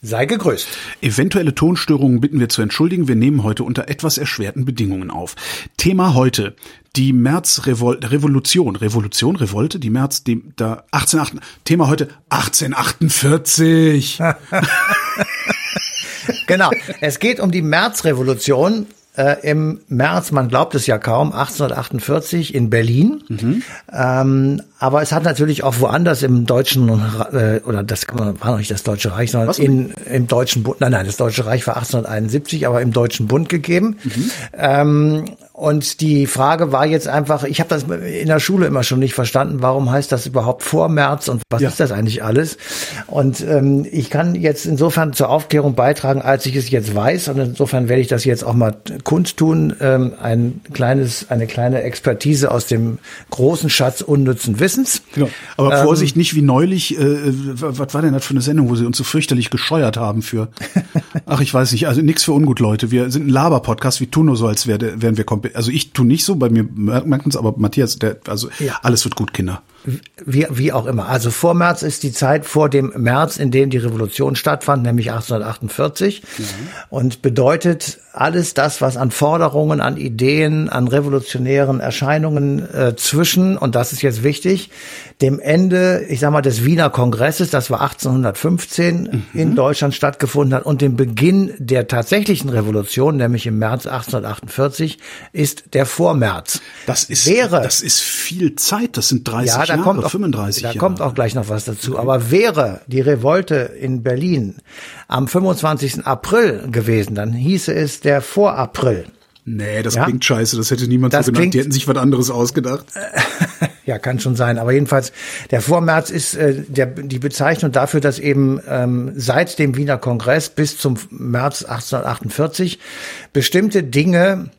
Sei gegrüßt. Eventuelle Tonstörungen bitten wir zu entschuldigen. Wir nehmen heute unter etwas erschwerten Bedingungen auf. Thema heute. Die Märzrevolution. Revolution, Revolte, die März, die, da, 18, Thema heute 1848. genau. Es geht um die Märzrevolution äh, im März, man glaubt es ja kaum, 1848 in Berlin. Mhm. Ähm, aber es hat natürlich auch woanders im deutschen äh, oder das kann man, war noch nicht das Deutsche Reich, sondern in, im Deutschen Bund. Nein, nein, das Deutsche Reich war 1871, aber im Deutschen Bund gegeben. Mhm. Ähm, und die Frage war jetzt einfach, ich habe das in der Schule immer schon nicht verstanden, warum heißt das überhaupt vor März und was ja. ist das eigentlich alles? Und ähm, ich kann jetzt insofern zur Aufklärung beitragen, als ich es jetzt weiß. Und insofern werde ich das jetzt auch mal kundtun. Ähm, ein kleines, eine kleine Expertise aus dem großen Schatz unnützen Wissens. Genau. Aber ähm, Vorsicht, nicht wie neulich, äh, was war denn das für eine Sendung, wo sie uns so fürchterlich gescheuert haben für, ach ich weiß nicht, also nichts für ungut Leute. Wir sind ein Laber-Podcast, wir tun nur so, als wäre, wären wir komplett also ich tu nicht so, bei mir merkt man es, aber Matthias, der, also ja. alles wird gut, Kinder. Wie, wie auch immer. Also vor März ist die Zeit vor dem März, in dem die Revolution stattfand, nämlich 1848. Mhm. Und bedeutet alles das, was an Forderungen, an Ideen, an revolutionären Erscheinungen äh, zwischen, und das ist jetzt wichtig, dem Ende, ich sag mal, des Wiener Kongresses, das war 1815 mhm. in Deutschland stattgefunden hat, und dem Beginn der tatsächlichen Revolution, nämlich im März 1848, ist der Vormärz. Das ist, wäre, das ist viel Zeit, das sind 30 ja, Jahre, kommt auch, 35 da Jahre. Kommt auch gleich noch was dazu. Okay. Aber wäre die Revolte in Berlin am 25. April gewesen, dann hieße es der Vorapril. Nee, das ja? klingt scheiße, das hätte niemand das so genannt. Die hätten sich was anderes ausgedacht. ja, kann schon sein. Aber jedenfalls, der Vormärz ist äh, der, die Bezeichnung dafür, dass eben ähm, seit dem Wiener Kongress bis zum März 1848 bestimmte Dinge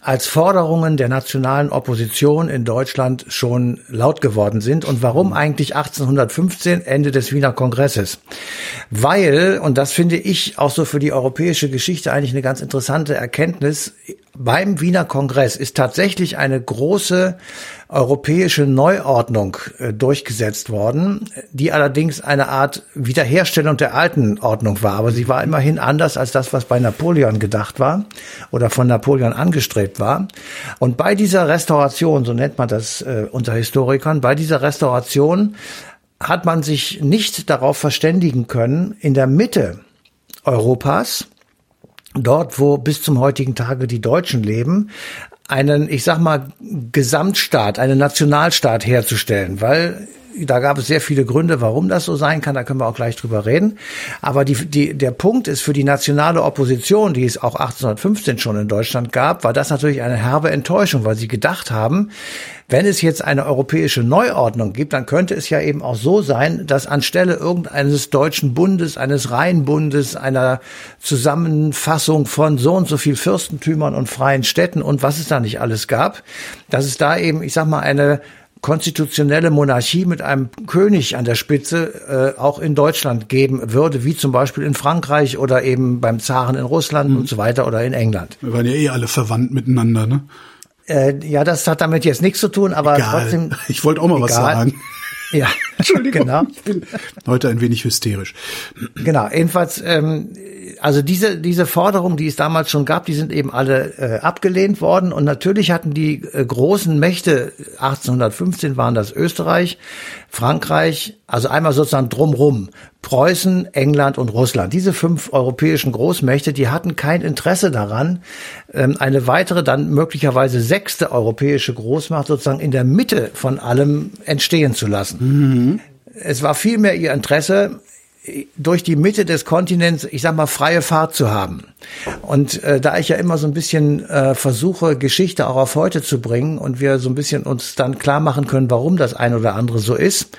als Forderungen der nationalen Opposition in Deutschland schon laut geworden sind. Und warum eigentlich 1815, Ende des Wiener Kongresses? Weil, und das finde ich auch so für die europäische Geschichte eigentlich eine ganz interessante Erkenntnis, beim Wiener Kongress ist tatsächlich eine große europäische Neuordnung äh, durchgesetzt worden, die allerdings eine Art Wiederherstellung der alten Ordnung war. Aber sie war immerhin anders als das, was bei Napoleon gedacht war oder von Napoleon angestrebt war. Und bei dieser Restauration, so nennt man das äh, unter Historikern, bei dieser Restauration hat man sich nicht darauf verständigen können, in der Mitte Europas, dort, wo bis zum heutigen Tage die Deutschen leben, einen, ich sag mal, Gesamtstaat, einen Nationalstaat herzustellen, weil da gab es sehr viele Gründe, warum das so sein kann. Da können wir auch gleich drüber reden. Aber die, die, der Punkt ist für die nationale Opposition, die es auch 1815 schon in Deutschland gab, war das natürlich eine herbe Enttäuschung, weil sie gedacht haben, wenn es jetzt eine europäische Neuordnung gibt, dann könnte es ja eben auch so sein, dass anstelle irgendeines deutschen Bundes, eines Rheinbundes, einer Zusammenfassung von so und so viel Fürstentümern und freien Städten und was es da nicht alles gab, dass es da eben, ich sag mal, eine konstitutionelle Monarchie mit einem König an der Spitze äh, auch in Deutschland geben würde, wie zum Beispiel in Frankreich oder eben beim Zaren in Russland mhm. und so weiter oder in England. Wir waren ja eh alle verwandt miteinander, ne? Äh, ja, das hat damit jetzt nichts zu tun, aber egal. trotzdem. Ich wollte auch mal egal. was sagen. Ja, Entschuldigung. Genau. Ich bin heute ein wenig hysterisch. Genau. Jedenfalls, ähm, also diese diese Forderungen, die es damals schon gab, die sind eben alle äh, abgelehnt worden. Und natürlich hatten die äh, großen Mächte 1815 waren das Österreich, Frankreich, also einmal sozusagen drumrum Preußen, England und Russland. Diese fünf europäischen Großmächte, die hatten kein Interesse daran, ähm, eine weitere, dann möglicherweise sechste europäische Großmacht sozusagen in der Mitte von allem entstehen zu lassen. Mhm. Es war vielmehr ihr Interesse, durch die Mitte des Kontinents, ich sag mal, freie Fahrt zu haben. Und äh, da ich ja immer so ein bisschen äh, versuche, Geschichte auch auf heute zu bringen und wir so ein bisschen uns dann klar machen können, warum das eine oder andere so ist.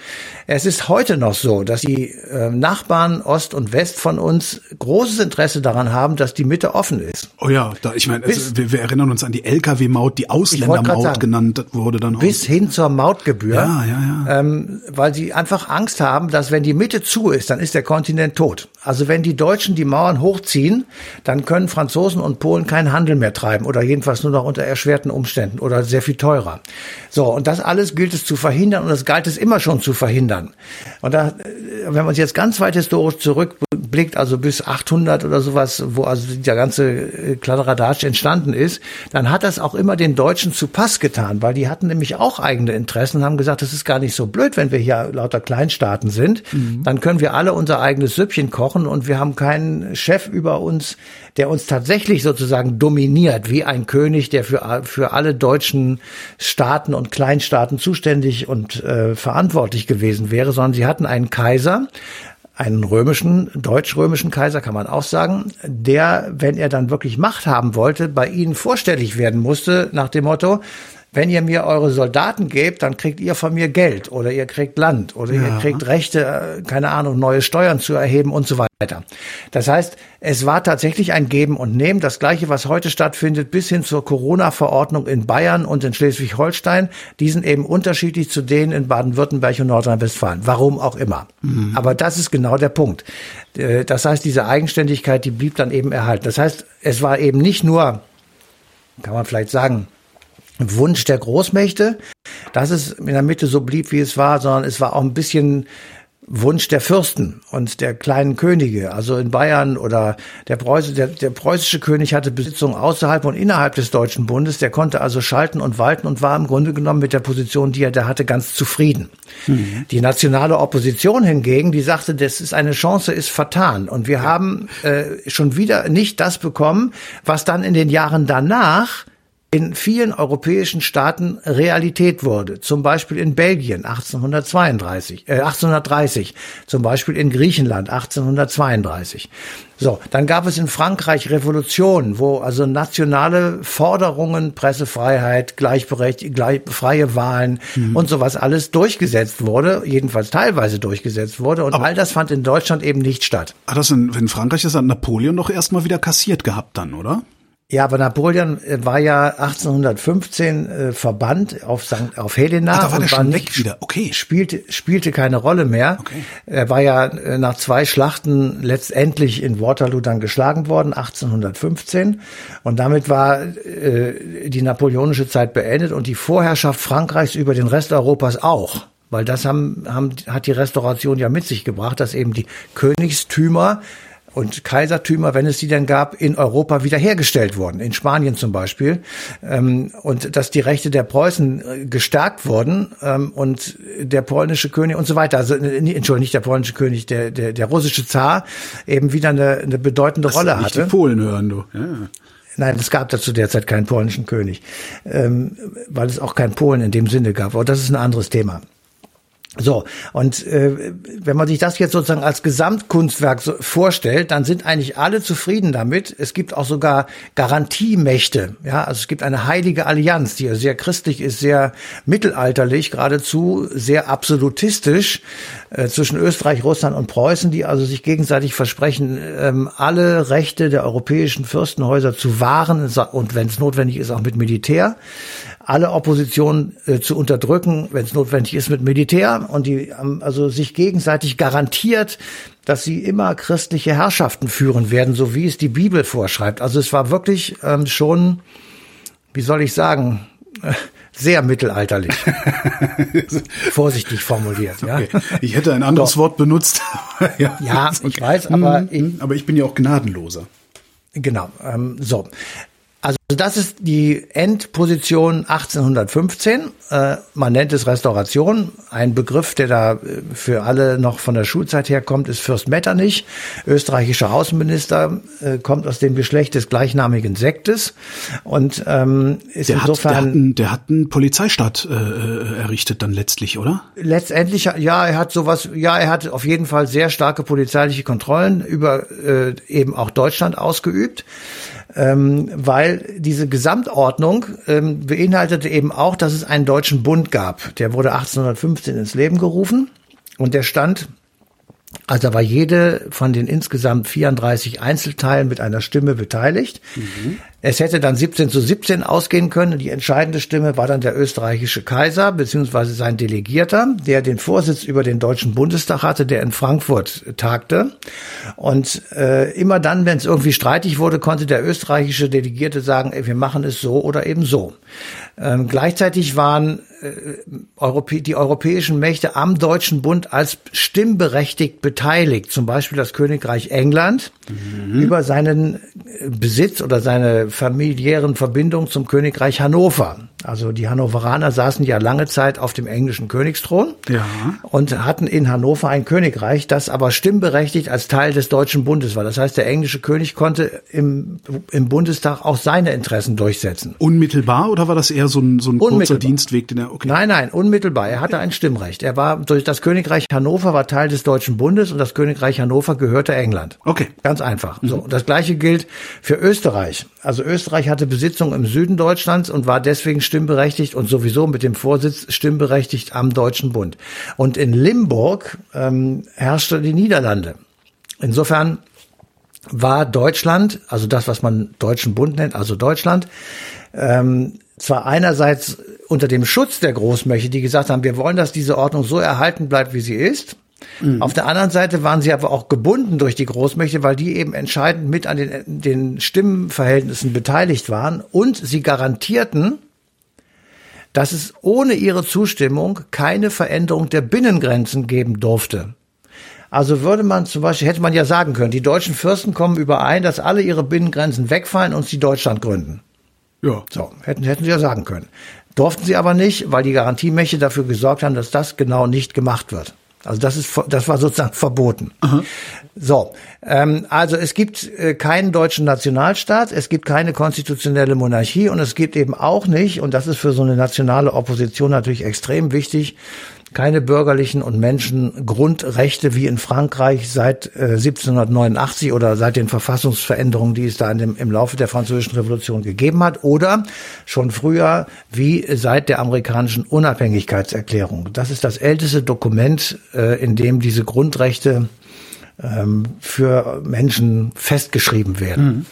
Es ist heute noch so, dass die äh, Nachbarn Ost und West von uns großes Interesse daran haben, dass die Mitte offen ist. Oh ja, da, ich meine, also, wir, wir erinnern uns an die Lkw-Maut, die Ausländermaut genannt wurde dann auch. Bis hin zur Mautgebühr. Ja, ja, ja. Ähm, weil sie einfach Angst haben, dass wenn die Mitte zu ist, dann ist der Kontinent tot. Also wenn die Deutschen die Mauern hochziehen, dann können Franzosen und Polen keinen Handel mehr treiben oder jedenfalls nur noch unter erschwerten Umständen oder sehr viel teurer. So, und das alles gilt es zu verhindern und das galt es immer schon zu verhindern. Und da, wenn man uns jetzt ganz weit historisch zurückblickt, also bis 800 oder sowas, wo also der ganze äh, Kladderadatsch entstanden ist, dann hat das auch immer den Deutschen zu Pass getan, weil die hatten nämlich auch eigene Interessen und haben gesagt, das ist gar nicht so blöd, wenn wir hier lauter Kleinstaaten sind. Mhm. Dann können wir alle unser eigenes Süppchen kochen und wir haben keinen Chef über uns, der uns tatsächlich sozusagen dominiert, wie ein König, der für, für alle deutschen Staaten und Kleinstaaten zuständig und äh, verantwortlich gewesen wäre, sondern sie hatten einen Kaiser, einen römischen, deutsch-römischen Kaiser kann man auch sagen, der, wenn er dann wirklich Macht haben wollte, bei ihnen vorstellig werden musste nach dem Motto, wenn ihr mir eure Soldaten gebt, dann kriegt ihr von mir Geld oder ihr kriegt Land oder ja. ihr kriegt Rechte, äh, keine Ahnung, neue Steuern zu erheben und so weiter. Das heißt, es war tatsächlich ein Geben und Nehmen. Das Gleiche, was heute stattfindet, bis hin zur Corona-Verordnung in Bayern und in Schleswig-Holstein, die sind eben unterschiedlich zu denen in Baden-Württemberg und Nordrhein-Westfalen. Warum auch immer. Mhm. Aber das ist genau der Punkt. Äh, das heißt, diese Eigenständigkeit, die blieb dann eben erhalten. Das heißt, es war eben nicht nur, kann man vielleicht sagen, Wunsch der Großmächte, dass es in der Mitte so blieb, wie es war, sondern es war auch ein bisschen Wunsch der Fürsten und der kleinen Könige, also in Bayern oder der, Preuß, der, der preußische König hatte Besitzung außerhalb und innerhalb des Deutschen Bundes, der konnte also schalten und walten und war im Grunde genommen mit der Position, die er da hatte, ganz zufrieden. Mhm. Die nationale Opposition hingegen, die sagte, das ist eine Chance, ist vertan und wir haben äh, schon wieder nicht das bekommen, was dann in den Jahren danach in vielen europäischen Staaten Realität wurde. Zum Beispiel in Belgien 1832, äh, 1830, zum Beispiel in Griechenland 1832. So, dann gab es in Frankreich Revolutionen, wo also nationale Forderungen, Pressefreiheit, Gleichberechtigung, gleich, freie Wahlen mhm. und sowas alles durchgesetzt wurde, jedenfalls teilweise durchgesetzt wurde. Und Aber all das fand in Deutschland eben nicht statt. Hat das in, in Frankreich das an Napoleon doch erstmal wieder kassiert gehabt dann, oder? Ja, aber Napoleon äh, war ja 1815 äh, verbannt auf St. auf Helena Ach, da war und war nicht, wieder. Okay. spielte spielte keine Rolle mehr. Okay. Er war ja äh, nach zwei Schlachten letztendlich in Waterloo dann geschlagen worden 1815 und damit war äh, die napoleonische Zeit beendet und die Vorherrschaft Frankreichs über den Rest Europas auch. Weil das haben, haben, hat die Restauration ja mit sich gebracht, dass eben die Königstümer und Kaisertümer, wenn es die denn gab, in Europa wiederhergestellt wurden, in Spanien zum Beispiel, ähm, und dass die Rechte der Preußen äh, gestärkt wurden ähm, und der polnische König und so weiter, also äh, Entschuldigung, nicht der polnische König, der der, der russische Zar eben wieder eine, eine bedeutende Rolle nicht hatte. Die Polen hören du. Ja. Nein, es gab dazu derzeit keinen polnischen König, ähm, weil es auch keinen Polen in dem Sinne gab. Aber das ist ein anderes Thema. So, und äh, wenn man sich das jetzt sozusagen als Gesamtkunstwerk so vorstellt, dann sind eigentlich alle zufrieden damit. Es gibt auch sogar Garantiemächte. Ja, also es gibt eine heilige Allianz, die sehr christlich ist, sehr mittelalterlich, geradezu sehr absolutistisch äh, zwischen Österreich, Russland und Preußen, die also sich gegenseitig versprechen, ähm, alle Rechte der europäischen Fürstenhäuser zu wahren und wenn es notwendig ist, auch mit Militär alle Opposition äh, zu unterdrücken, wenn es notwendig ist, mit Militär. Und die haben also sich gegenseitig garantiert, dass sie immer christliche Herrschaften führen werden, so wie es die Bibel vorschreibt. Also es war wirklich ähm, schon, wie soll ich sagen, sehr mittelalterlich. Vorsichtig formuliert. Ja. Okay. Ich hätte ein anderes Doch. Wort benutzt. ja, ja okay. ich weiß, aber ich, aber ich bin ja auch gnadenloser. Genau. Ähm, so. Also das ist die Endposition 1815. Äh, man nennt es Restauration. Ein Begriff, der da äh, für alle noch von der Schulzeit herkommt, ist Fürst Metternich, österreichischer Außenminister, äh, kommt aus dem Geschlecht des gleichnamigen Sektes und ähm, ist Der hat, insofern der, hat einen, der hat einen Polizeistaat äh, äh, errichtet dann letztlich, oder? letztendlich, ja, er hat sowas, ja, er hat auf jeden Fall sehr starke polizeiliche Kontrollen über äh, eben auch Deutschland ausgeübt, ähm, weil diese Gesamtordnung ähm, beinhaltete eben auch, dass es einen deutschen Bund gab. Der wurde 1815 ins Leben gerufen und der stand also war jede von den insgesamt 34 Einzelteilen mit einer Stimme beteiligt. Es hätte dann 17 zu 17 ausgehen können. Die entscheidende Stimme war dann der österreichische Kaiser beziehungsweise sein Delegierter, der den Vorsitz über den Deutschen Bundestag hatte, der in Frankfurt tagte. Und äh, immer dann, wenn es irgendwie streitig wurde, konnte der österreichische Delegierte sagen, ey, wir machen es so oder eben so. Ähm, gleichzeitig waren äh, die europäischen Mächte am Deutschen Bund als stimmberechtigt beteiligt, zum Beispiel das Königreich England über seinen äh, Besitz oder seine familiären Verbindungen zum Königreich Hannover. Also die Hannoveraner saßen ja lange Zeit auf dem englischen Königsthron Ja. und hatten in Hannover ein Königreich, das aber stimmberechtigt als Teil des Deutschen Bundes war. Das heißt, der englische König konnte im, im Bundestag auch seine Interessen durchsetzen. Unmittelbar oder war das eher so ein, so ein kurzer. Dienstweg, den er, okay. Nein, nein, unmittelbar. Er hatte ein Stimmrecht. Er war durch das Königreich Hannover war Teil des Deutschen Bundes und das Königreich Hannover gehörte England. Okay. Ganz einfach. So, das gleiche gilt für Österreich. Also Österreich hatte Besitzung im Süden Deutschlands und war deswegen stimmberechtigt und sowieso mit dem Vorsitz stimmberechtigt am Deutschen Bund. Und in Limburg ähm, herrschte die Niederlande. Insofern war Deutschland, also das, was man Deutschen Bund nennt, also Deutschland, ähm, zwar einerseits unter dem Schutz der Großmächte, die gesagt haben, wir wollen, dass diese Ordnung so erhalten bleibt, wie sie ist. Auf der anderen Seite waren sie aber auch gebunden durch die Großmächte, weil die eben entscheidend mit an den, den Stimmenverhältnissen beteiligt waren und sie garantierten, dass es ohne ihre Zustimmung keine Veränderung der Binnengrenzen geben durfte. Also würde man zum Beispiel, hätte man ja sagen können, die deutschen Fürsten kommen überein, dass alle ihre Binnengrenzen wegfallen und sie Deutschland gründen. Ja. So, hätten, hätten sie ja sagen können. Durften sie aber nicht, weil die Garantiemächte dafür gesorgt haben, dass das genau nicht gemacht wird. Also das ist, das war sozusagen verboten. So, ähm, also es gibt äh, keinen deutschen Nationalstaat, es gibt keine konstitutionelle Monarchie und es gibt eben auch nicht, und das ist für so eine nationale Opposition natürlich extrem wichtig, keine bürgerlichen und Menschengrundrechte wie in Frankreich seit äh, 1789 oder seit den Verfassungsveränderungen, die es da dem, im Laufe der Französischen Revolution gegeben hat, oder schon früher wie seit der amerikanischen Unabhängigkeitserklärung. Das ist das älteste Dokument, äh, in dem diese Grundrechte ähm, für Menschen festgeschrieben werden.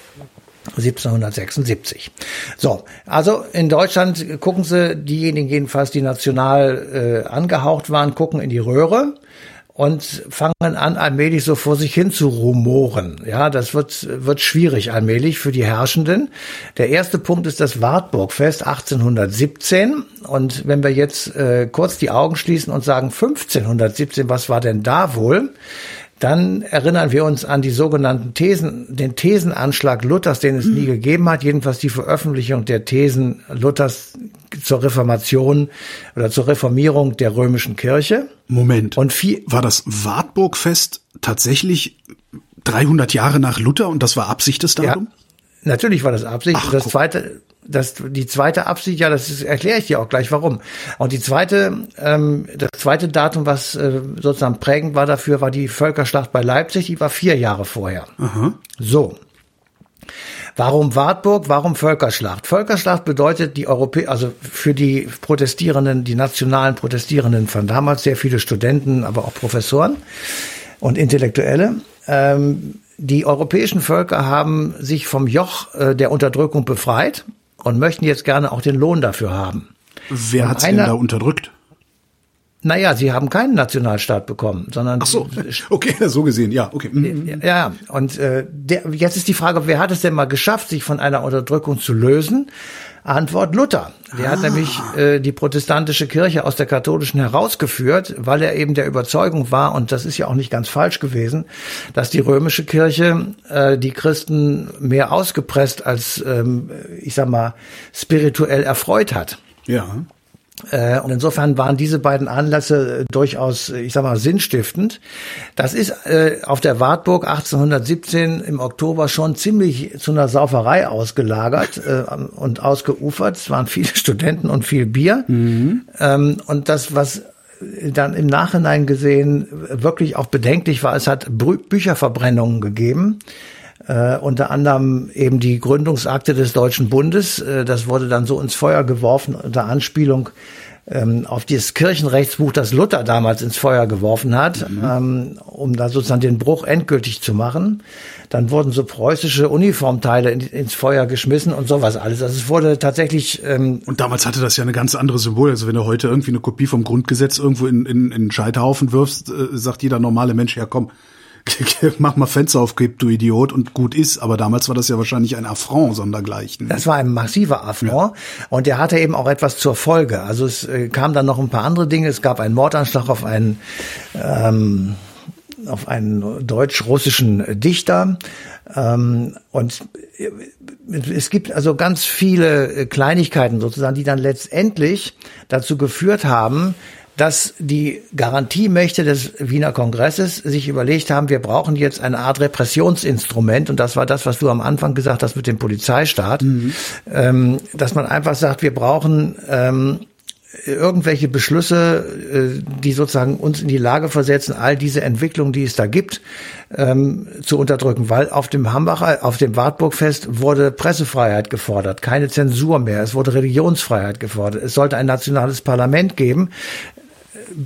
1776. So, also in Deutschland gucken Sie, diejenigen jedenfalls, die national äh, angehaucht waren, gucken in die Röhre und fangen an, allmählich so vor sich hin zu rumoren. Ja, das wird, wird schwierig allmählich für die Herrschenden. Der erste Punkt ist das Wartburgfest 1817. Und wenn wir jetzt äh, kurz die Augen schließen und sagen 1517, was war denn da wohl? Dann erinnern wir uns an die sogenannten Thesen, den Thesenanschlag Luthers, den es nie gegeben hat, jedenfalls die Veröffentlichung der Thesen Luthers zur Reformation oder zur Reformierung der römischen Kirche. Moment. Und viel, war das Wartburgfest tatsächlich 300 Jahre nach Luther und das war Absicht des ja, Datum? natürlich war das Absicht. Ach, das zweite, das, die zweite Absicht, ja, das erkläre ich dir auch gleich warum. Und die zweite, ähm, das zweite Datum, was äh, sozusagen prägend war dafür, war die Völkerschlacht bei Leipzig, die war vier Jahre vorher. So. Warum Wartburg? Warum Völkerschlacht? Völkerschlacht bedeutet die Europä also für die Protestierenden, die nationalen Protestierenden von damals, sehr viele Studenten, aber auch Professoren und Intellektuelle. Ähm, die europäischen Völker haben sich vom Joch äh, der Unterdrückung befreit und möchten jetzt gerne auch den Lohn dafür haben. Wer hat's denn da unterdrückt? Naja, sie haben keinen Nationalstaat bekommen, sondern. Ach so, okay, so gesehen, ja, okay. Mhm. Ja, und äh, der, jetzt ist die Frage, wer hat es denn mal geschafft, sich von einer Unterdrückung zu lösen? Antwort Luther. Der ah. hat nämlich äh, die protestantische Kirche aus der katholischen herausgeführt, weil er eben der Überzeugung war, und das ist ja auch nicht ganz falsch gewesen, dass die römische Kirche äh, die Christen mehr ausgepresst als, ähm, ich sag mal, spirituell erfreut hat. Ja. Äh, und insofern waren diese beiden Anlässe äh, durchaus, äh, ich sag mal, sinnstiftend. Das ist auf der Wartburg 1817 im Oktober schon ziemlich zu einer Sauferei ausgelagert und ausgeufert. Es waren viele Studenten und viel Bier. Mhm. Ähm, und das, was dann im Nachhinein gesehen wirklich auch bedenklich war, es hat Bücherverbrennungen gegeben äh, unter anderem eben die Gründungsakte des Deutschen Bundes. Äh, das wurde dann so ins Feuer geworfen unter Anspielung ähm, auf dieses Kirchenrechtsbuch, das Luther damals ins Feuer geworfen hat, mhm. ähm, um da sozusagen den Bruch endgültig zu machen. Dann wurden so preußische Uniformteile in, ins Feuer geschmissen und sowas alles. Also es wurde tatsächlich. Ähm, und damals hatte das ja eine ganz andere Symbol. Also wenn du heute irgendwie eine Kopie vom Grundgesetz irgendwo in, in, in Scheiterhaufen wirfst, äh, sagt jeder normale Mensch, ja komm, mach mal Fenster auf, du Idiot, und gut ist. Aber damals war das ja wahrscheinlich ein Affront sondergleichen. Das war ein massiver Affront. Ja. Und der hatte eben auch etwas zur Folge. Also es äh, kam dann noch ein paar andere Dinge. Es gab einen Mordanschlag auf einen, ähm, auf einen deutsch-russischen Dichter. Ähm, und äh, es gibt also ganz viele äh, Kleinigkeiten sozusagen, die dann letztendlich dazu geführt haben, dass die Garantiemächte des Wiener Kongresses sich überlegt haben, wir brauchen jetzt eine Art Repressionsinstrument und das war das, was du am Anfang gesagt hast mit dem Polizeistaat, mhm. ähm, dass man einfach sagt, wir brauchen ähm, irgendwelche Beschlüsse, äh, die sozusagen uns in die Lage versetzen, all diese Entwicklungen, die es da gibt, ähm, zu unterdrücken. Weil auf dem Hambacher, auf dem Wartburgfest wurde Pressefreiheit gefordert, keine Zensur mehr, es wurde Religionsfreiheit gefordert, es sollte ein nationales Parlament geben,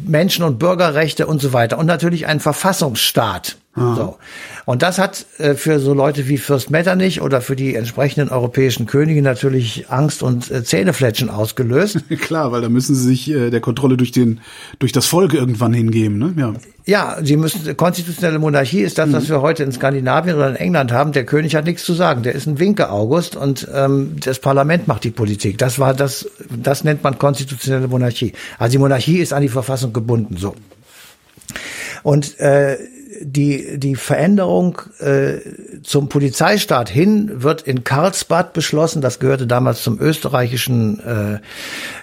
Menschen- und Bürgerrechte und so weiter und natürlich ein Verfassungsstaat. Ah. So. Und das hat äh, für so Leute wie Fürst Metternich oder für die entsprechenden europäischen Könige natürlich Angst und äh, Zähnefletschen ausgelöst. Klar, weil da müssen sie sich äh, der Kontrolle durch den durch das Volk irgendwann hingeben, ne? Ja. Ja, sie müssen konstitutionelle Monarchie ist das, mhm. was wir heute in Skandinavien oder in England haben. Der König hat nichts zu sagen. Der ist ein Winke August und ähm, das Parlament macht die Politik. Das war das, das nennt man konstitutionelle Monarchie. Also die Monarchie ist an die Verfassung gebunden. So. Und äh, die, die Veränderung äh, zum Polizeistaat hin wird in Karlsbad beschlossen. Das gehörte damals zum österreichischen äh,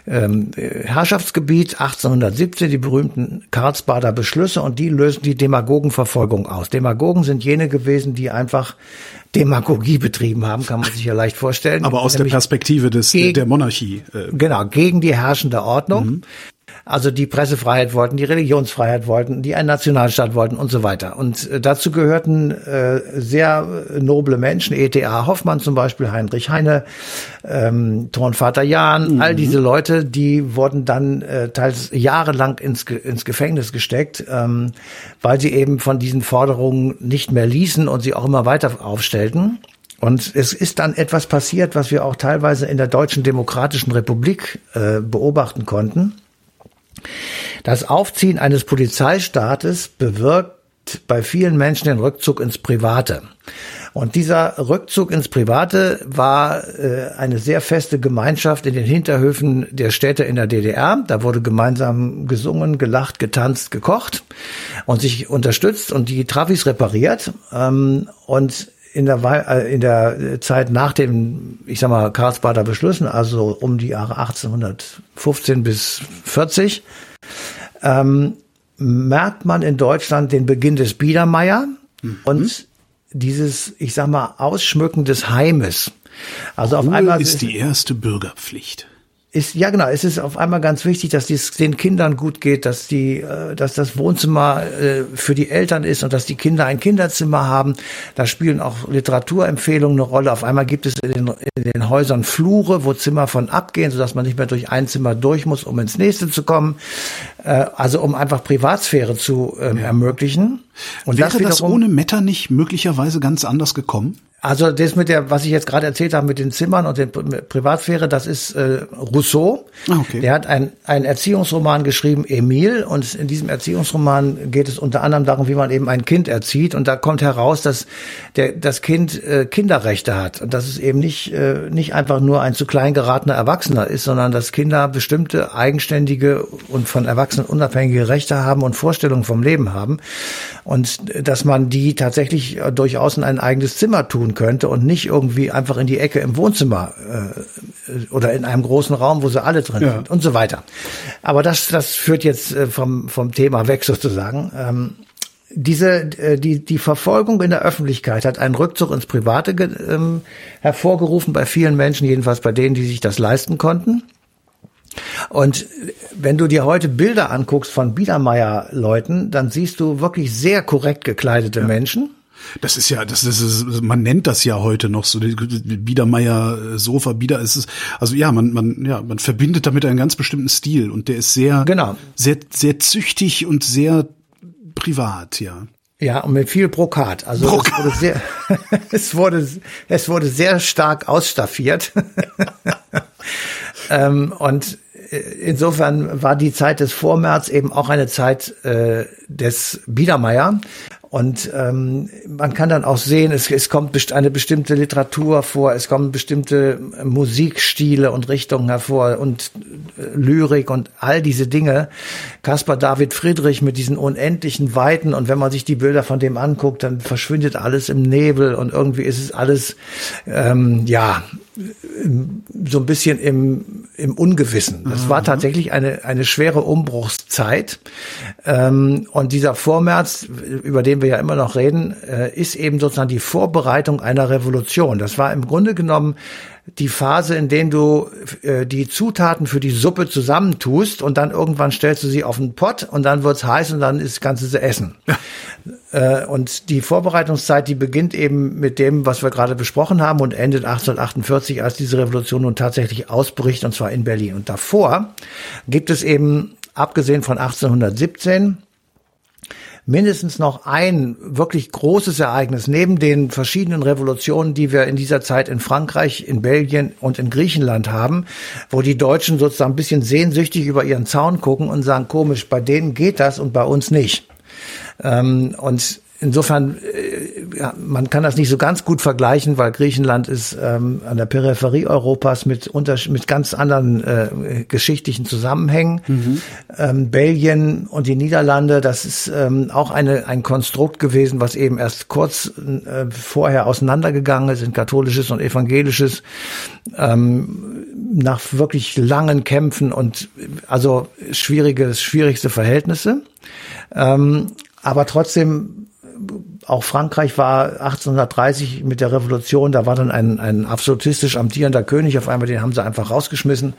ähm, Herrschaftsgebiet 1817, die berühmten Karlsbader Beschlüsse und die lösen die Demagogenverfolgung aus. Demagogen sind jene gewesen, die einfach Demagogie betrieben haben, kann man sich ja leicht vorstellen. Aber aus der Perspektive des, gegen, der Monarchie. Äh. Genau, gegen die herrschende Ordnung. Mhm also die Pressefreiheit wollten, die Religionsfreiheit wollten, die einen Nationalstaat wollten und so weiter. Und äh, dazu gehörten äh, sehr noble Menschen, E.T.A. Hoffmann zum Beispiel, Heinrich Heine, ähm, Turnvater Jahn, mhm. all diese Leute, die wurden dann äh, teils jahrelang ins, ins Gefängnis gesteckt, ähm, weil sie eben von diesen Forderungen nicht mehr ließen und sie auch immer weiter aufstellten. Und es ist dann etwas passiert, was wir auch teilweise in der Deutschen Demokratischen Republik äh, beobachten konnten. Das Aufziehen eines Polizeistaates bewirkt bei vielen Menschen den Rückzug ins Private. Und dieser Rückzug ins Private war äh, eine sehr feste Gemeinschaft in den Hinterhöfen der Städte in der DDR. Da wurde gemeinsam gesungen, gelacht, getanzt, gekocht und sich unterstützt und die Travis repariert. Ähm, und in der, äh, in der Zeit nach dem, ich sag mal, Karlsbader Beschlüssen, also um die Jahre 1815 bis 40, ähm, merkt man in Deutschland den Beginn des Biedermeier mhm. und dieses, ich sag mal, Ausschmücken des Heimes. Also Ruhe auf einmal ist die erste Bürgerpflicht ist ja genau, es ist auf einmal ganz wichtig, dass es den Kindern gut geht, dass die, äh, dass das Wohnzimmer äh, für die Eltern ist und dass die Kinder ein Kinderzimmer haben. Da spielen auch Literaturempfehlungen eine Rolle. Auf einmal gibt es in den, in den Häusern Flure, wo Zimmer von abgehen, sodass man nicht mehr durch ein Zimmer durch muss, um ins nächste zu kommen. Äh, also um einfach Privatsphäre zu ähm, ja. ermöglichen. Und Wäre das, das ohne Metternich möglicherweise ganz anders gekommen? Also das mit der, was ich jetzt gerade erzählt habe mit den Zimmern und der Privatsphäre, das ist äh, Rousseau. Ah, okay. Der hat ein, einen Erziehungsroman geschrieben, Emile, und in diesem Erziehungsroman geht es unter anderem darum, wie man eben ein Kind erzieht. Und da kommt heraus, dass der, das Kind äh, Kinderrechte hat und dass es eben nicht äh, nicht einfach nur ein zu klein geratener Erwachsener ist, sondern dass Kinder bestimmte eigenständige und von Erwachsenen unabhängige Rechte haben und Vorstellungen vom Leben haben und dass man die tatsächlich durchaus in ein eigenes Zimmer tun könnte und nicht irgendwie einfach in die Ecke im Wohnzimmer äh, oder in einem großen Raum, wo sie alle drin ja. sind und so weiter. Aber das, das führt jetzt äh, vom, vom Thema weg sozusagen. Ähm, diese, äh, die, die Verfolgung in der Öffentlichkeit hat einen Rückzug ins Private ähm, hervorgerufen bei vielen Menschen, jedenfalls bei denen, die sich das leisten konnten. Und wenn du dir heute Bilder anguckst von Biedermeier-Leuten, dann siehst du wirklich sehr korrekt gekleidete ja. Menschen. Das ist ja, das ist, man nennt das ja heute noch so, Biedermeier Sofa, Bieder ist es, also ja, man, man, ja, man verbindet damit einen ganz bestimmten Stil und der ist sehr, genau. sehr, sehr züchtig und sehr privat, ja. Ja, und mit viel Brokat. Also Brokat. Es, wurde sehr, es wurde, es wurde sehr stark ausstaffiert. ähm, und äh, insofern war die Zeit des Vormärz eben auch eine Zeit äh, des Biedermeier. Und ähm, man kann dann auch sehen, es, es kommt eine bestimmte Literatur vor, es kommen bestimmte Musikstile und Richtungen hervor und äh, Lyrik und all diese Dinge. Caspar David Friedrich mit diesen unendlichen Weiten und wenn man sich die Bilder von dem anguckt, dann verschwindet alles im Nebel und irgendwie ist es alles ähm, ja so ein bisschen im, im Ungewissen. Das mhm. war tatsächlich eine, eine schwere Umbruchszeit. Ähm, und dieser Vormärz, über den wir ja immer noch reden, äh, ist eben sozusagen die Vorbereitung einer Revolution. Das war im Grunde genommen die Phase, in der du äh, die Zutaten für die Suppe zusammentust und dann irgendwann stellst du sie auf den Pott und dann wird's heiß und dann ist das Ganze zu essen. Äh, und die Vorbereitungszeit, die beginnt eben mit dem, was wir gerade besprochen haben und endet 1848, als diese Revolution nun tatsächlich ausbricht und zwar in Berlin. Und davor gibt es eben, abgesehen von 1817, mindestens noch ein wirklich großes Ereignis neben den verschiedenen Revolutionen, die wir in dieser Zeit in Frankreich, in Belgien und in Griechenland haben, wo die Deutschen sozusagen ein bisschen sehnsüchtig über ihren Zaun gucken und sagen, komisch, bei denen geht das und bei uns nicht. Ähm, und insofern, äh, ja, man kann das nicht so ganz gut vergleichen, weil Griechenland ist ähm, an der Peripherie Europas mit, unter, mit ganz anderen äh, geschichtlichen Zusammenhängen. Mhm. Ähm, Belgien und die Niederlande, das ist ähm, auch eine, ein Konstrukt gewesen, was eben erst kurz äh, vorher auseinandergegangen ist in katholisches und evangelisches, ähm, nach wirklich langen Kämpfen und also schwierige, schwierigste Verhältnisse. Ähm, aber trotzdem auch Frankreich war 1830 mit der Revolution, da war dann ein, ein absolutistisch amtierender König, auf einmal den haben sie einfach rausgeschmissen.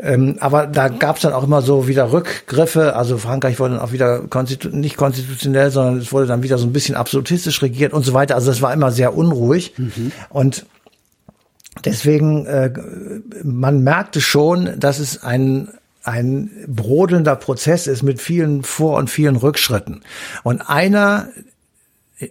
Ähm, aber da gab es dann auch immer so wieder Rückgriffe, also Frankreich wurde dann auch wieder konstitu nicht konstitutionell, sondern es wurde dann wieder so ein bisschen absolutistisch regiert und so weiter. Also es war immer sehr unruhig. Mhm. Und deswegen, äh, man merkte schon, dass es ein ein brodelnder Prozess ist mit vielen Vor- und vielen Rückschritten. Und einer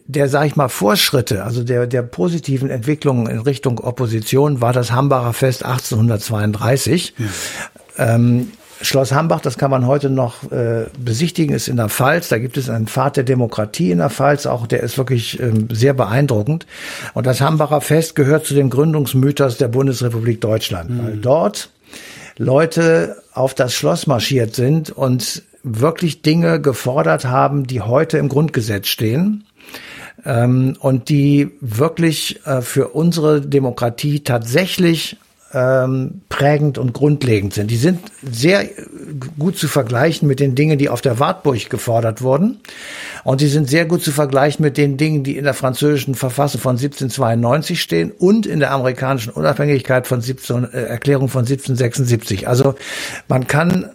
der, sag ich mal, Vorschritte, also der, der positiven Entwicklungen in Richtung Opposition war das Hambacher Fest 1832. Ja. Ähm, Schloss Hambach, das kann man heute noch äh, besichtigen, ist in der Pfalz. Da gibt es einen Pfad der Demokratie in der Pfalz, auch der ist wirklich ähm, sehr beeindruckend. Und das Hambacher Fest gehört zu dem Gründungsmythos der Bundesrepublik Deutschland, mhm. weil dort Leute auf das Schloss marschiert sind und wirklich Dinge gefordert haben, die heute im Grundgesetz stehen ähm, und die wirklich äh, für unsere Demokratie tatsächlich ähm, prägend und grundlegend sind. Die sind sehr gut zu vergleichen mit den Dingen, die auf der Wartburg gefordert wurden. Und die sind sehr gut zu vergleichen mit den Dingen, die in der französischen Verfassung von 1792 stehen und in der amerikanischen Unabhängigkeit von 17, äh, Erklärung von 1776. Also man kann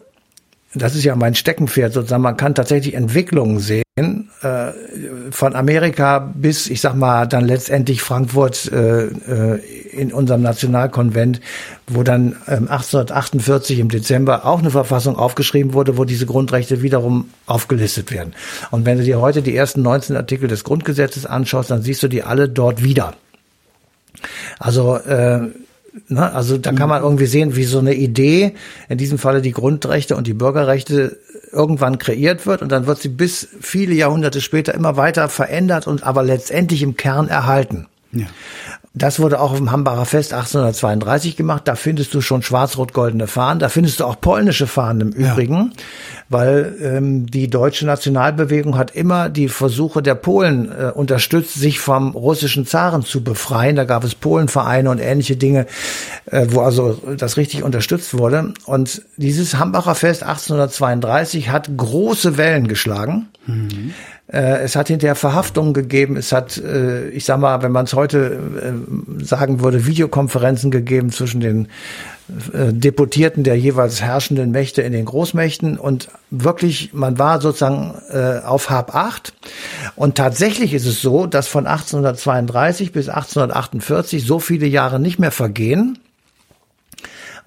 das ist ja mein Steckenpferd sozusagen, man kann tatsächlich Entwicklungen sehen, äh, von Amerika bis, ich sag mal, dann letztendlich Frankfurt äh, äh in unserem Nationalkonvent, wo dann ähm, 1848 im Dezember auch eine Verfassung aufgeschrieben wurde, wo diese Grundrechte wiederum aufgelistet werden. Und wenn du dir heute die ersten 19 Artikel des Grundgesetzes anschaust, dann siehst du die alle dort wieder. Also äh, Ne? Also da kann man irgendwie sehen, wie so eine Idee, in diesem Falle die Grundrechte und die Bürgerrechte, irgendwann kreiert wird und dann wird sie bis viele Jahrhunderte später immer weiter verändert und aber letztendlich im Kern erhalten. Ja. Das wurde auch auf dem Hambacher Fest 1832 gemacht. Da findest du schon schwarz-rot-goldene Fahnen. Da findest du auch polnische Fahnen im Übrigen, ja. weil ähm, die deutsche Nationalbewegung hat immer die Versuche der Polen äh, unterstützt, sich vom russischen Zaren zu befreien. Da gab es Polenvereine und ähnliche Dinge, äh, wo also das richtig unterstützt wurde. Und dieses Hambacher Fest 1832 hat große Wellen geschlagen. Mhm. Äh, es hat hinterher Verhaftungen gegeben. Es hat, äh, ich sag mal, wenn man es heute äh, sagen würde, Videokonferenzen gegeben zwischen den Deputierten der jeweils herrschenden Mächte in den Großmächten und wirklich, man war sozusagen auf Hab 8. Und tatsächlich ist es so, dass von 1832 bis 1848 so viele Jahre nicht mehr vergehen,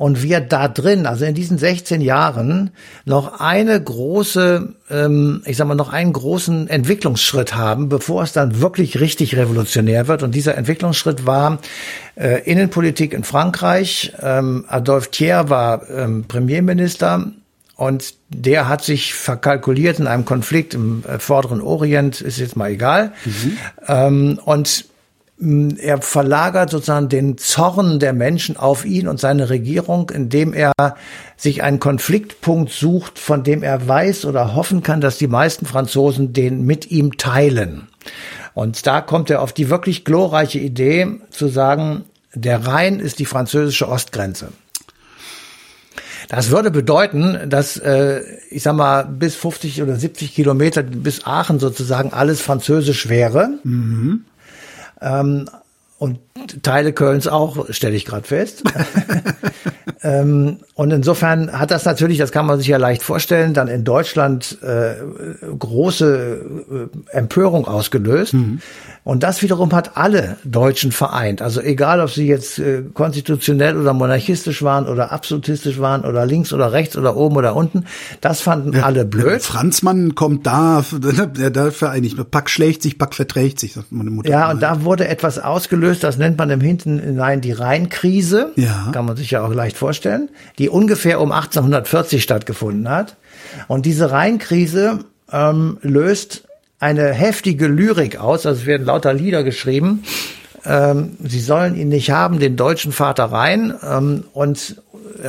und wir da drin, also in diesen 16 Jahren, noch eine große, ähm, ich sag mal, noch einen großen Entwicklungsschritt haben, bevor es dann wirklich richtig revolutionär wird. Und dieser Entwicklungsschritt war äh, Innenpolitik in Frankreich. Ähm, Adolphe Thiers war ähm, Premierminister. Und der hat sich verkalkuliert in einem Konflikt im äh, vorderen Orient, ist jetzt mal egal. Mhm. Ähm, und er verlagert sozusagen den Zorn der Menschen auf ihn und seine Regierung, indem er sich einen Konfliktpunkt sucht, von dem er weiß oder hoffen kann, dass die meisten Franzosen den mit ihm teilen. Und da kommt er auf die wirklich glorreiche Idee zu sagen, der Rhein ist die französische Ostgrenze. Das würde bedeuten, dass, äh, ich sag mal, bis 50 oder 70 Kilometer bis Aachen sozusagen alles französisch wäre. Mhm. Ähm, und Teile Kölns auch, stelle ich gerade fest. ähm, und insofern hat das natürlich, das kann man sich ja leicht vorstellen, dann in Deutschland äh, große äh, Empörung ausgelöst. Mhm. Und das wiederum hat alle Deutschen vereint. Also egal, ob sie jetzt äh, konstitutionell oder monarchistisch waren oder absolutistisch waren oder links oder rechts oder oben oder unten, das fanden ja, alle blöd. Franzmann kommt da, der da vereinigt. Pack schlägt sich, Pack verträgt sich, sagt meine Mutter. Ja, und da wurde etwas ausgelöst, das nennt man im Hinten hinein die Rheinkrise. Ja. Kann man sich ja auch leicht vorstellen, die ungefähr um 1840 stattgefunden hat. Und diese Rheinkrise ähm, löst eine heftige Lyrik aus, also es werden lauter Lieder geschrieben. Ähm, sie sollen ihn nicht haben, den deutschen Vater rein. Ähm, und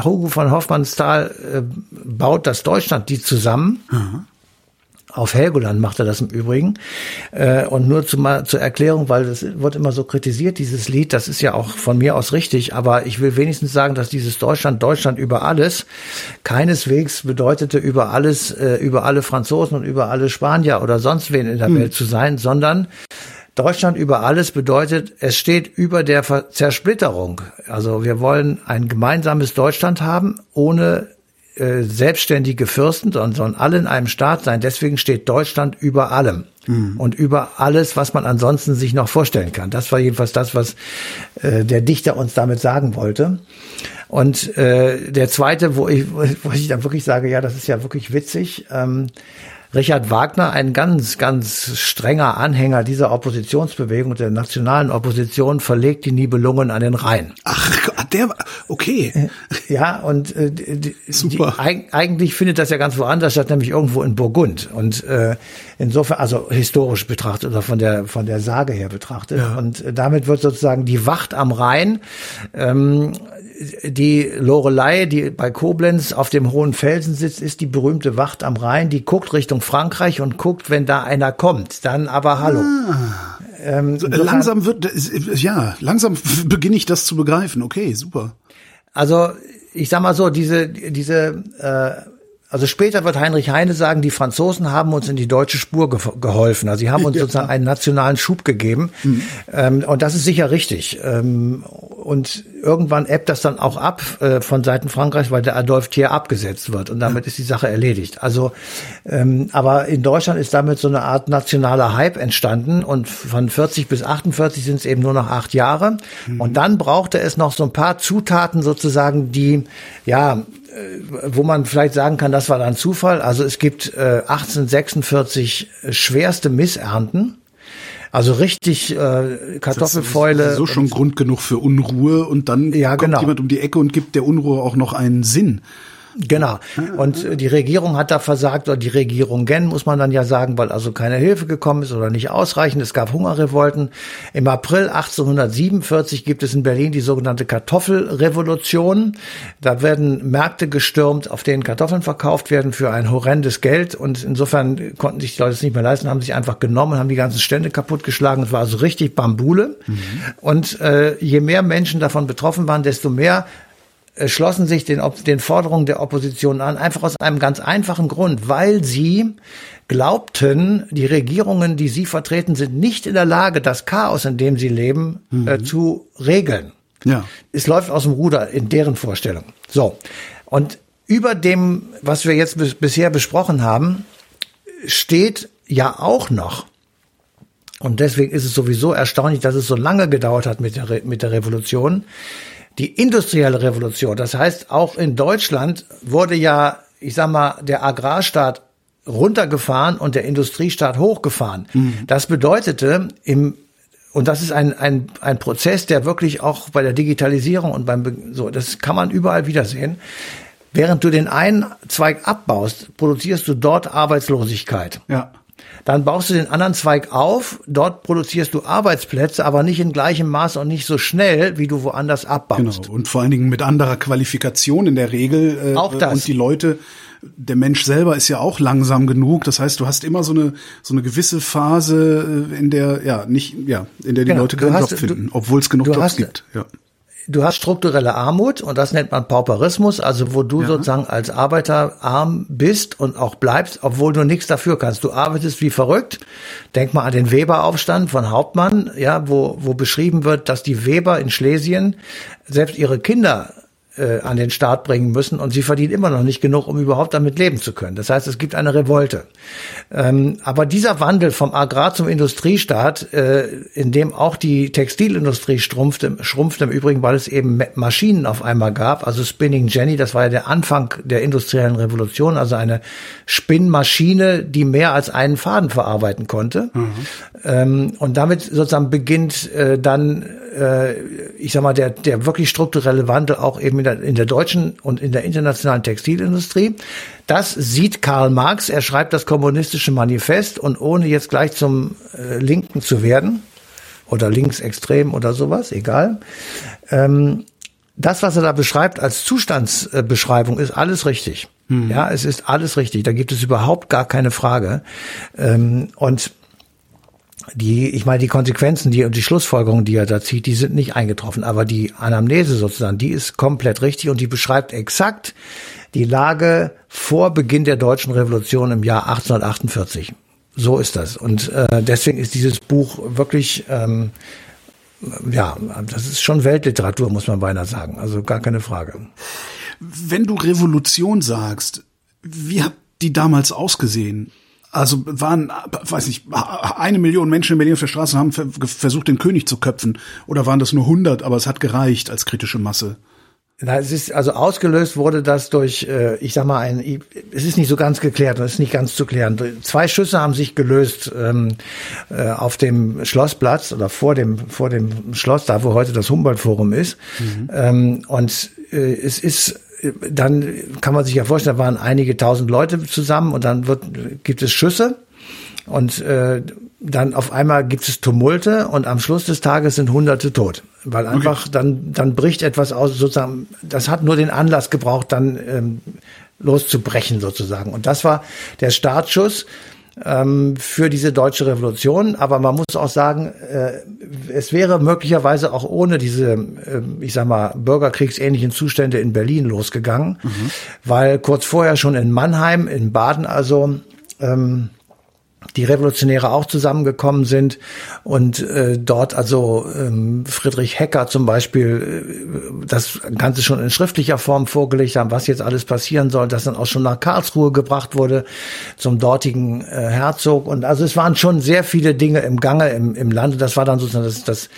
Hugo von Hoffmannsthal äh, baut das Deutschland die zusammen. Mhm. Auf Helgoland macht er das im Übrigen. Äh, und nur zu, mal, zur Erklärung, weil das wird immer so kritisiert, dieses Lied, das ist ja auch von mir aus richtig, aber ich will wenigstens sagen, dass dieses Deutschland, Deutschland über alles, keineswegs bedeutete über alles, äh, über alle Franzosen und über alle Spanier oder sonst wen in der hm. Welt zu sein, sondern Deutschland über alles bedeutet, es steht über der Zersplitterung. Also wir wollen ein gemeinsames Deutschland haben, ohne äh, selbstständige Fürsten, sondern sollen alle in einem Staat sein. Deswegen steht Deutschland über allem mhm. und über alles, was man ansonsten sich noch vorstellen kann. Das war jedenfalls das, was äh, der Dichter uns damit sagen wollte. Und äh, der zweite, wo ich, wo ich dann wirklich sage, ja, das ist ja wirklich witzig. Ähm, Richard Wagner, ein ganz, ganz strenger Anhänger dieser Oppositionsbewegung, der nationalen Opposition, verlegt die Nibelungen an den Rhein. Ach, der, okay. Ja, und äh, die, Super. Die, eigentlich findet das ja ganz woanders statt, nämlich irgendwo in Burgund. Und äh, insofern, also historisch betrachtet oder von der von der Sage her betrachtet. Ja. Und äh, damit wird sozusagen die Wacht am Rhein ähm, die Lorelei, die bei Koblenz auf dem hohen Felsen sitzt, ist die berühmte Wacht am Rhein. Die guckt Richtung Frankreich und guckt, wenn da einer kommt, dann aber Hallo. Ah. Ähm, so, langsam wird, ja, langsam beginne ich das zu begreifen. Okay, super. Also ich sag mal so, diese diese äh, also später wird Heinrich Heine sagen, die Franzosen haben uns in die deutsche Spur ge geholfen. Also sie haben uns ja. sozusagen einen nationalen Schub gegeben. Mhm. Ähm, und das ist sicher richtig. Ähm, und irgendwann ebbt das dann auch ab äh, von Seiten Frankreichs, weil der Adolf Thier abgesetzt wird. Und damit ja. ist die Sache erledigt. Also, ähm, aber in Deutschland ist damit so eine Art nationaler Hype entstanden. Und von 40 bis 48 sind es eben nur noch acht Jahre. Mhm. Und dann brauchte es noch so ein paar Zutaten sozusagen, die, ja, wo man vielleicht sagen kann, das war dann Zufall. Also es gibt äh, 1846 schwerste Missernten. Also richtig äh, Kartoffelfäule. Das ist so schon Grund genug für Unruhe und dann ja, kommt genau. jemand um die Ecke und gibt der Unruhe auch noch einen Sinn. Genau. Und die Regierung hat da versagt, oder die Regierungen, muss man dann ja sagen, weil also keine Hilfe gekommen ist oder nicht ausreichend. Es gab Hungerrevolten. Im April 1847 gibt es in Berlin die sogenannte Kartoffelrevolution. Da werden Märkte gestürmt, auf denen Kartoffeln verkauft werden für ein horrendes Geld. Und insofern konnten sich die Leute es nicht mehr leisten, haben sich einfach genommen, haben die ganzen Stände kaputtgeschlagen. Es war also richtig Bambule. Mhm. Und äh, je mehr Menschen davon betroffen waren, desto mehr schlossen sich den, den Forderungen der Opposition an, einfach aus einem ganz einfachen Grund, weil sie glaubten, die Regierungen, die sie vertreten, sind nicht in der Lage, das Chaos, in dem sie leben, mhm. äh, zu regeln. Ja. Es läuft aus dem Ruder in deren Vorstellung. So. Und über dem, was wir jetzt bis, bisher besprochen haben, steht ja auch noch, und deswegen ist es sowieso erstaunlich, dass es so lange gedauert hat mit der, Re mit der Revolution, die industrielle Revolution. Das heißt, auch in Deutschland wurde ja, ich sag mal, der Agrarstaat runtergefahren und der Industriestaat hochgefahren. Mhm. Das bedeutete im und das ist ein, ein, ein Prozess, der wirklich auch bei der Digitalisierung und beim, so, das kann man überall wiedersehen. Während du den einen Zweig abbaust, produzierst du dort Arbeitslosigkeit. Ja. Dann baust du den anderen Zweig auf, dort produzierst du Arbeitsplätze, aber nicht in gleichem Maß und nicht so schnell, wie du woanders abbaust. Genau. Und vor allen Dingen mit anderer Qualifikation in der Regel. Äh, auch das. Und die Leute, der Mensch selber ist ja auch langsam genug. Das heißt, du hast immer so eine so eine gewisse Phase, äh, in der ja nicht ja in der die genau. Leute keinen hast, Job finden, obwohl es genug Jobs hast, gibt. Ja du hast strukturelle Armut und das nennt man Pauperismus, also wo du ja. sozusagen als Arbeiter arm bist und auch bleibst, obwohl du nichts dafür kannst. Du arbeitest wie verrückt. Denk mal an den Weberaufstand von Hauptmann, ja, wo, wo beschrieben wird, dass die Weber in Schlesien selbst ihre Kinder äh, an den Start bringen müssen und sie verdienen immer noch nicht genug, um überhaupt damit leben zu können. Das heißt, es gibt eine Revolte. Ähm, aber dieser Wandel vom Agrar zum Industriestaat, äh, in dem auch die Textilindustrie schrumpfte, schrumpfte im Übrigen, weil es eben Maschinen auf einmal gab, also Spinning Jenny, das war ja der Anfang der industriellen Revolution, also eine Spinnmaschine, die mehr als einen Faden verarbeiten konnte. Mhm. Ähm, und damit sozusagen beginnt äh, dann, äh, ich sag mal, der, der wirklich strukturelle Wandel auch eben in der, in der deutschen und in der internationalen Textilindustrie. Das sieht Karl Marx. Er schreibt das kommunistische Manifest und ohne jetzt gleich zum äh, Linken zu werden oder linksextrem oder sowas, egal. Ähm, das, was er da beschreibt als Zustandsbeschreibung, ist alles richtig. Hm. Ja, es ist alles richtig. Da gibt es überhaupt gar keine Frage. Ähm, und die, ich meine, die Konsequenzen, die und die Schlussfolgerungen, die er da zieht, die sind nicht eingetroffen. Aber die Anamnese sozusagen, die ist komplett richtig und die beschreibt exakt die Lage vor Beginn der deutschen Revolution im Jahr 1848. So ist das. Und äh, deswegen ist dieses Buch wirklich, ähm, ja, das ist schon Weltliteratur, muss man beinahe sagen. Also gar keine Frage. Wenn du Revolution sagst, wie hat die damals ausgesehen? Also waren, weiß nicht, eine Million Menschen in Berlin auf der Straße haben versucht, den König zu köpfen. Oder waren das nur 100, aber es hat gereicht als kritische Masse? Na, es ist also ausgelöst wurde das durch, äh, ich sag mal, ein, es ist nicht so ganz geklärt, es ist nicht ganz zu klären. Zwei Schüsse haben sich gelöst ähm, äh, auf dem Schlossplatz oder vor dem vor dem Schloss, da wo heute das Humboldt-Forum ist. Mhm. Ähm, und äh, es ist dann kann man sich ja vorstellen, da waren einige tausend Leute zusammen und dann wird, gibt es Schüsse und äh, dann auf einmal gibt es Tumulte und am Schluss des Tages sind Hunderte tot, weil einfach okay. dann dann bricht etwas aus sozusagen. Das hat nur den Anlass gebraucht, dann ähm, loszubrechen sozusagen und das war der Startschuss ähm, für diese deutsche Revolution. Aber man muss auch sagen, äh, es wäre möglicherweise auch ohne diese, äh, ich sag mal, bürgerkriegsähnlichen Zustände in Berlin losgegangen, mhm. weil kurz vorher schon in Mannheim, in Baden also, ähm, die Revolutionäre auch zusammengekommen sind und äh, dort also ähm, Friedrich Hecker zum Beispiel äh, das Ganze schon in schriftlicher Form vorgelegt haben, was jetzt alles passieren soll, das dann auch schon nach Karlsruhe gebracht wurde zum dortigen äh, Herzog und also es waren schon sehr viele Dinge im Gange im, im Lande. Das war dann sozusagen das, das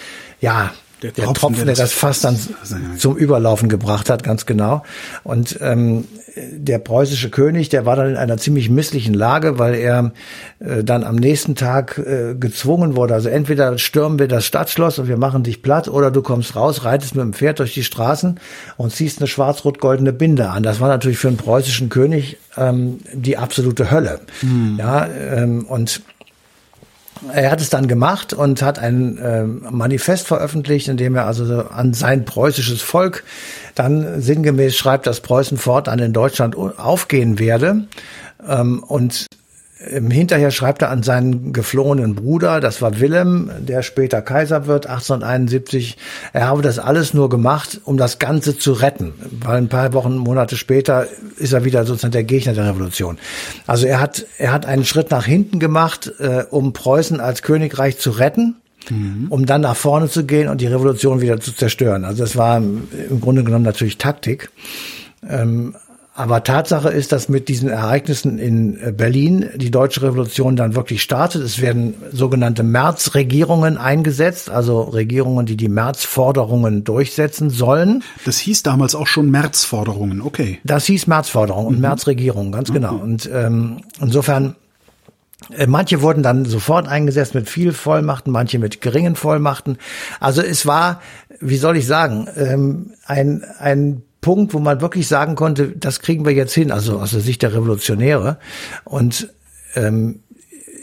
ja der, der Tropfen, Tropfen, der, das Fass dann zum Überlaufen gebracht hat, ganz genau. Und ähm, der preußische König, der war dann in einer ziemlich misslichen Lage, weil er äh, dann am nächsten Tag äh, gezwungen wurde. Also entweder stürmen wir das Stadtschloss und wir machen dich platt, oder du kommst raus, reitest mit dem Pferd durch die Straßen und ziehst eine schwarz-rot-goldene Binde an. Das war natürlich für einen preußischen König ähm, die absolute Hölle. Mhm. Ja, ähm, und er hat es dann gemacht und hat ein äh, Manifest veröffentlicht, in dem er also an sein preußisches Volk dann sinngemäß schreibt, dass Preußen fortan in Deutschland aufgehen werde. Ähm, und Hinterher schreibt er an seinen geflohenen Bruder, das war Willem, der später Kaiser wird, 1871. Er habe das alles nur gemacht, um das Ganze zu retten, weil ein paar Wochen, Monate später ist er wieder sozusagen der Gegner der Revolution. Also er hat, er hat einen Schritt nach hinten gemacht, äh, um Preußen als Königreich zu retten. Mhm. um dann nach vorne zu gehen und die Revolution wieder zu zerstören. Also das war im Grunde genommen natürlich Taktik. Ähm, aber Tatsache ist, dass mit diesen Ereignissen in äh, Berlin die deutsche Revolution dann wirklich startet. Es werden sogenannte Märzregierungen eingesetzt, also Regierungen, die die Märzforderungen durchsetzen sollen. Das hieß damals auch schon Märzforderungen, okay. Das hieß Märzforderungen und mhm. Märzregierungen, ganz genau. Mhm. Und ähm, insofern äh, Manche wurden dann sofort eingesetzt mit viel Vollmachten, manche mit geringen Vollmachten. Also es war, wie soll ich sagen, ähm, ein, ein Punkt, wo man wirklich sagen konnte, das kriegen wir jetzt hin, also aus der Sicht der Revolutionäre. Und ähm,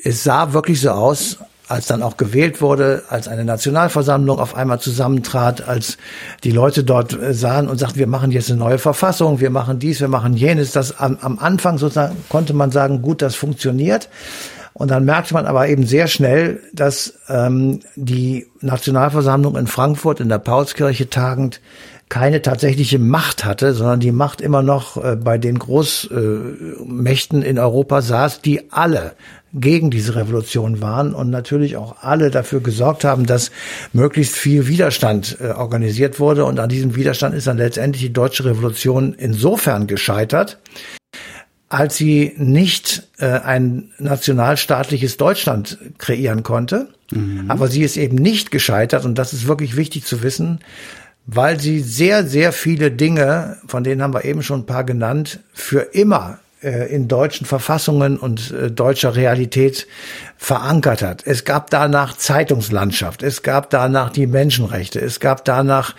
es sah wirklich so aus, als dann auch gewählt wurde, als eine Nationalversammlung auf einmal zusammentrat, als die Leute dort äh, sahen und sagten, wir machen jetzt eine neue Verfassung, wir machen dies, wir machen jenes. Das am, am Anfang sozusagen konnte man sagen, gut, das funktioniert. Und dann merkte man aber eben sehr schnell, dass ähm, die Nationalversammlung in Frankfurt in der Paulskirche tagend keine tatsächliche Macht hatte, sondern die Macht immer noch äh, bei den Großmächten in Europa saß, die alle gegen diese Revolution waren und natürlich auch alle dafür gesorgt haben, dass möglichst viel Widerstand äh, organisiert wurde. Und an diesem Widerstand ist dann letztendlich die deutsche Revolution insofern gescheitert, als sie nicht äh, ein nationalstaatliches Deutschland kreieren konnte. Mhm. Aber sie ist eben nicht gescheitert, und das ist wirklich wichtig zu wissen, weil sie sehr, sehr viele Dinge, von denen haben wir eben schon ein paar genannt, für immer äh, in deutschen Verfassungen und äh, deutscher Realität verankert hat. Es gab danach Zeitungslandschaft, es gab danach die Menschenrechte, es gab danach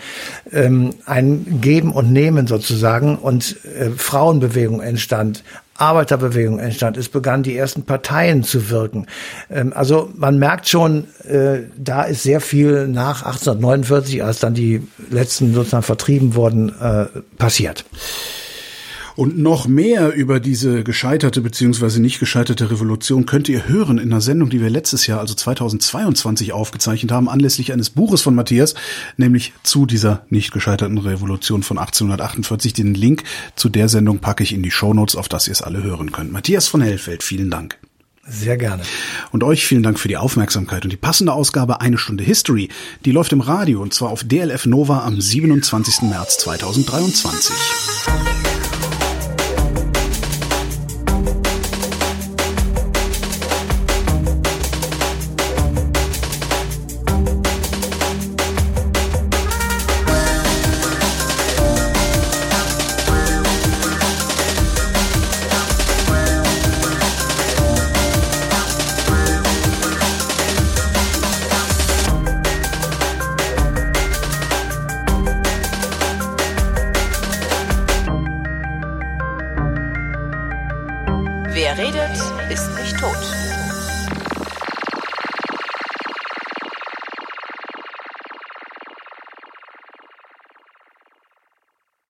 ähm, ein Geben und Nehmen sozusagen und äh, Frauenbewegung entstand, Arbeiterbewegung entstand. Es begannen die ersten Parteien zu wirken. Ähm, also man merkt schon, äh, da ist sehr viel nach 1849, als dann die letzten sozusagen vertrieben wurden, äh, passiert. Und noch mehr über diese gescheiterte beziehungsweise nicht gescheiterte Revolution könnt ihr hören in einer Sendung, die wir letztes Jahr, also 2022, aufgezeichnet haben, anlässlich eines Buches von Matthias, nämlich zu dieser nicht gescheiterten Revolution von 1848. Den Link zu der Sendung packe ich in die Shownotes, auf das ihr es alle hören könnt. Matthias von Hellfeld, vielen Dank. Sehr gerne. Und euch vielen Dank für die Aufmerksamkeit und die passende Ausgabe Eine Stunde History. Die läuft im Radio und zwar auf DLF Nova am 27. März 2023.